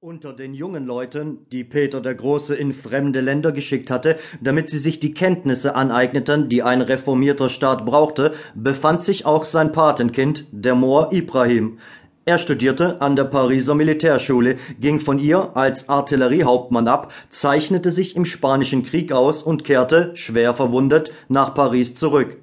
Unter den jungen Leuten, die Peter der Große in fremde Länder geschickt hatte, damit sie sich die Kenntnisse aneigneten, die ein reformierter Staat brauchte, befand sich auch sein Patenkind, der Moor Ibrahim. Er studierte an der Pariser Militärschule, ging von ihr als Artilleriehauptmann ab, zeichnete sich im Spanischen Krieg aus und kehrte, schwer verwundet, nach Paris zurück.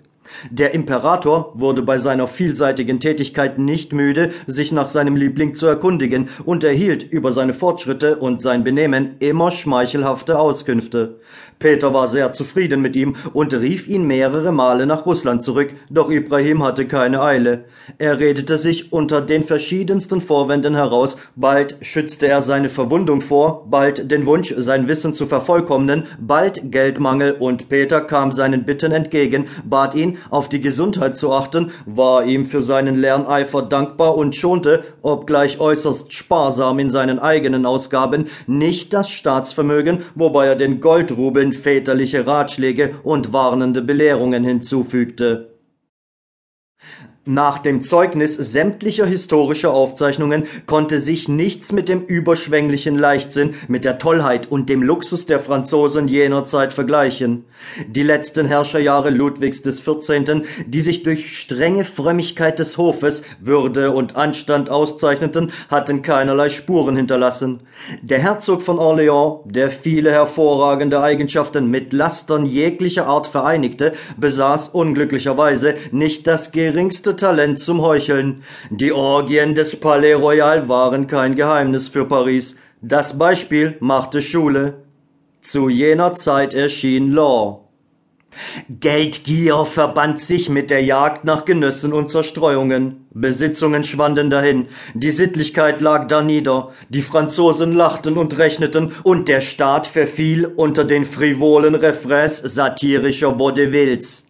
Der Imperator wurde bei seiner vielseitigen Tätigkeit nicht müde, sich nach seinem Liebling zu erkundigen und erhielt über seine Fortschritte und sein Benehmen immer schmeichelhafte Auskünfte. Peter war sehr zufrieden mit ihm und rief ihn mehrere Male nach Russland zurück, doch Ibrahim hatte keine Eile. Er redete sich unter den verschiedensten Vorwänden heraus, bald schützte er seine Verwundung vor, bald den Wunsch, sein Wissen zu vervollkommnen, bald Geldmangel und Peter kam seinen Bitten entgegen, bat ihn, auf die Gesundheit zu achten, war ihm für seinen Lerneifer dankbar und schonte, obgleich äußerst sparsam in seinen eigenen Ausgaben, nicht das Staatsvermögen, wobei er den Goldrubeln väterliche Ratschläge und warnende Belehrungen hinzufügte. Nach dem Zeugnis sämtlicher historischer Aufzeichnungen konnte sich nichts mit dem überschwänglichen Leichtsinn, mit der Tollheit und dem Luxus der Franzosen jener Zeit vergleichen. Die letzten Herrscherjahre Ludwigs des 14., die sich durch strenge Frömmigkeit des Hofes, Würde und Anstand auszeichneten, hatten keinerlei Spuren hinterlassen. Der Herzog von Orléans, der viele hervorragende Eigenschaften mit Lastern jeglicher Art vereinigte, besaß unglücklicherweise nicht das geringste Talent zum Heucheln. Die Orgien des Palais Royal waren kein Geheimnis für Paris. Das Beispiel machte Schule. Zu jener Zeit erschien Law. Geldgier verband sich mit der Jagd nach Genüssen und Zerstreuungen. Besitzungen schwanden dahin, die Sittlichkeit lag danieder, die Franzosen lachten und rechneten, und der Staat verfiel unter den frivolen Refrains satirischer Vaudevilles.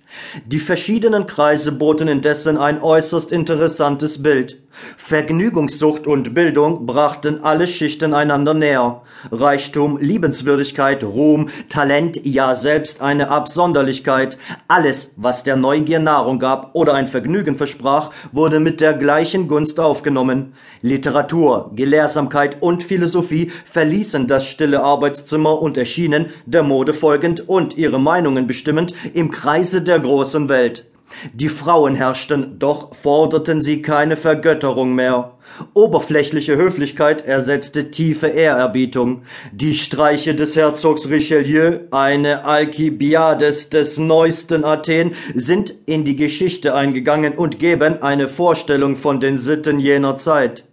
Die verschiedenen Kreise boten indessen ein äußerst interessantes Bild. Vergnügungssucht und Bildung brachten alle Schichten einander näher. Reichtum, Liebenswürdigkeit, Ruhm, Talent, ja selbst eine Absonderlichkeit, alles, was der Neugier Nahrung gab oder ein Vergnügen versprach, wurde mit der gleichen Gunst aufgenommen. Literatur, Gelehrsamkeit und Philosophie verließen das stille Arbeitszimmer und erschienen, der Mode folgend und ihre Meinungen bestimmend, im Kreise der großen Welt. Die Frauen herrschten, doch forderten sie keine Vergötterung mehr. Oberflächliche Höflichkeit ersetzte tiefe Ehrerbietung. Die Streiche des Herzogs Richelieu, eine Alkibiades des neuesten Athen, sind in die Geschichte eingegangen und geben eine Vorstellung von den Sitten jener Zeit.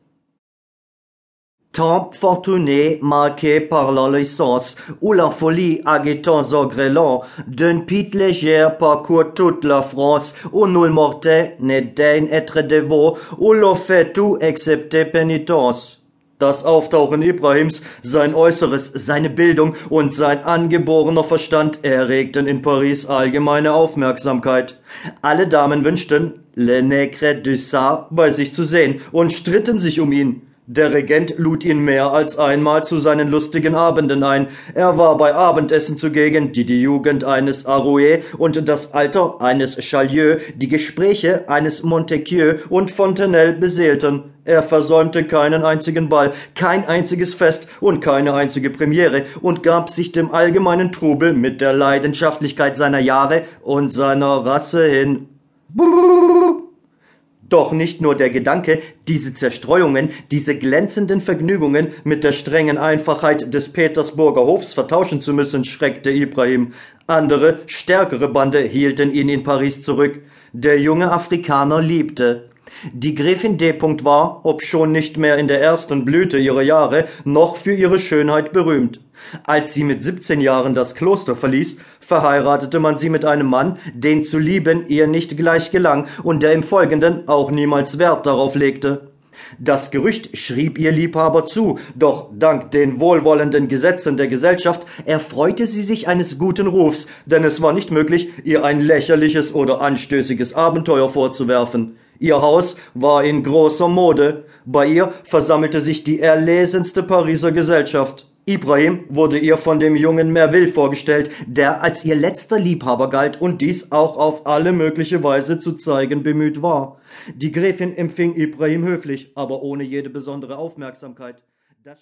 Temps fortuné marqué par la licence ou la folie agitant grêlons, d'un pit léger parcourt toute la France, où nul mortel ne daigne être dévot, où l'on fait tout excepté pénitence. Das Auftauchen Ibrahims, sein Äußeres, seine Bildung und sein angeborener Verstand erregten in Paris allgemeine Aufmerksamkeit. Alle Damen wünschten, Le Negre du Sar bei sich zu sehen und stritten sich um ihn. Der Regent lud ihn mehr als einmal zu seinen lustigen Abenden ein. Er war bei Abendessen zugegen, die die Jugend eines Arouet und das Alter eines Chalieu, die Gespräche eines Montesquieu und Fontenelle beseelten. Er versäumte keinen einzigen Ball, kein einziges Fest und keine einzige Premiere und gab sich dem allgemeinen Trubel mit der Leidenschaftlichkeit seiner Jahre und seiner Rasse hin. Doch nicht nur der Gedanke, diese Zerstreuungen, diese glänzenden Vergnügungen mit der strengen Einfachheit des Petersburger Hofs vertauschen zu müssen, schreckte Ibrahim. Andere, stärkere Bande hielten ihn in Paris zurück. Der junge Afrikaner liebte. Die Gräfin D. war, obschon nicht mehr in der ersten Blüte ihrer Jahre, noch für ihre Schönheit berühmt. Als sie mit 17 Jahren das Kloster verließ, verheiratete man sie mit einem Mann, den zu lieben ihr nicht gleich gelang und der im Folgenden auch niemals Wert darauf legte. Das Gerücht schrieb ihr Liebhaber zu, doch dank den wohlwollenden Gesetzen der Gesellschaft erfreute sie sich eines guten Rufs, denn es war nicht möglich, ihr ein lächerliches oder anstößiges Abenteuer vorzuwerfen. Ihr Haus war in großer Mode, bei ihr versammelte sich die erlesenste Pariser Gesellschaft. Ibrahim wurde ihr von dem jungen Merville vorgestellt, der als ihr letzter Liebhaber galt und dies auch auf alle mögliche Weise zu zeigen bemüht war. Die Gräfin empfing Ibrahim höflich, aber ohne jede besondere Aufmerksamkeit.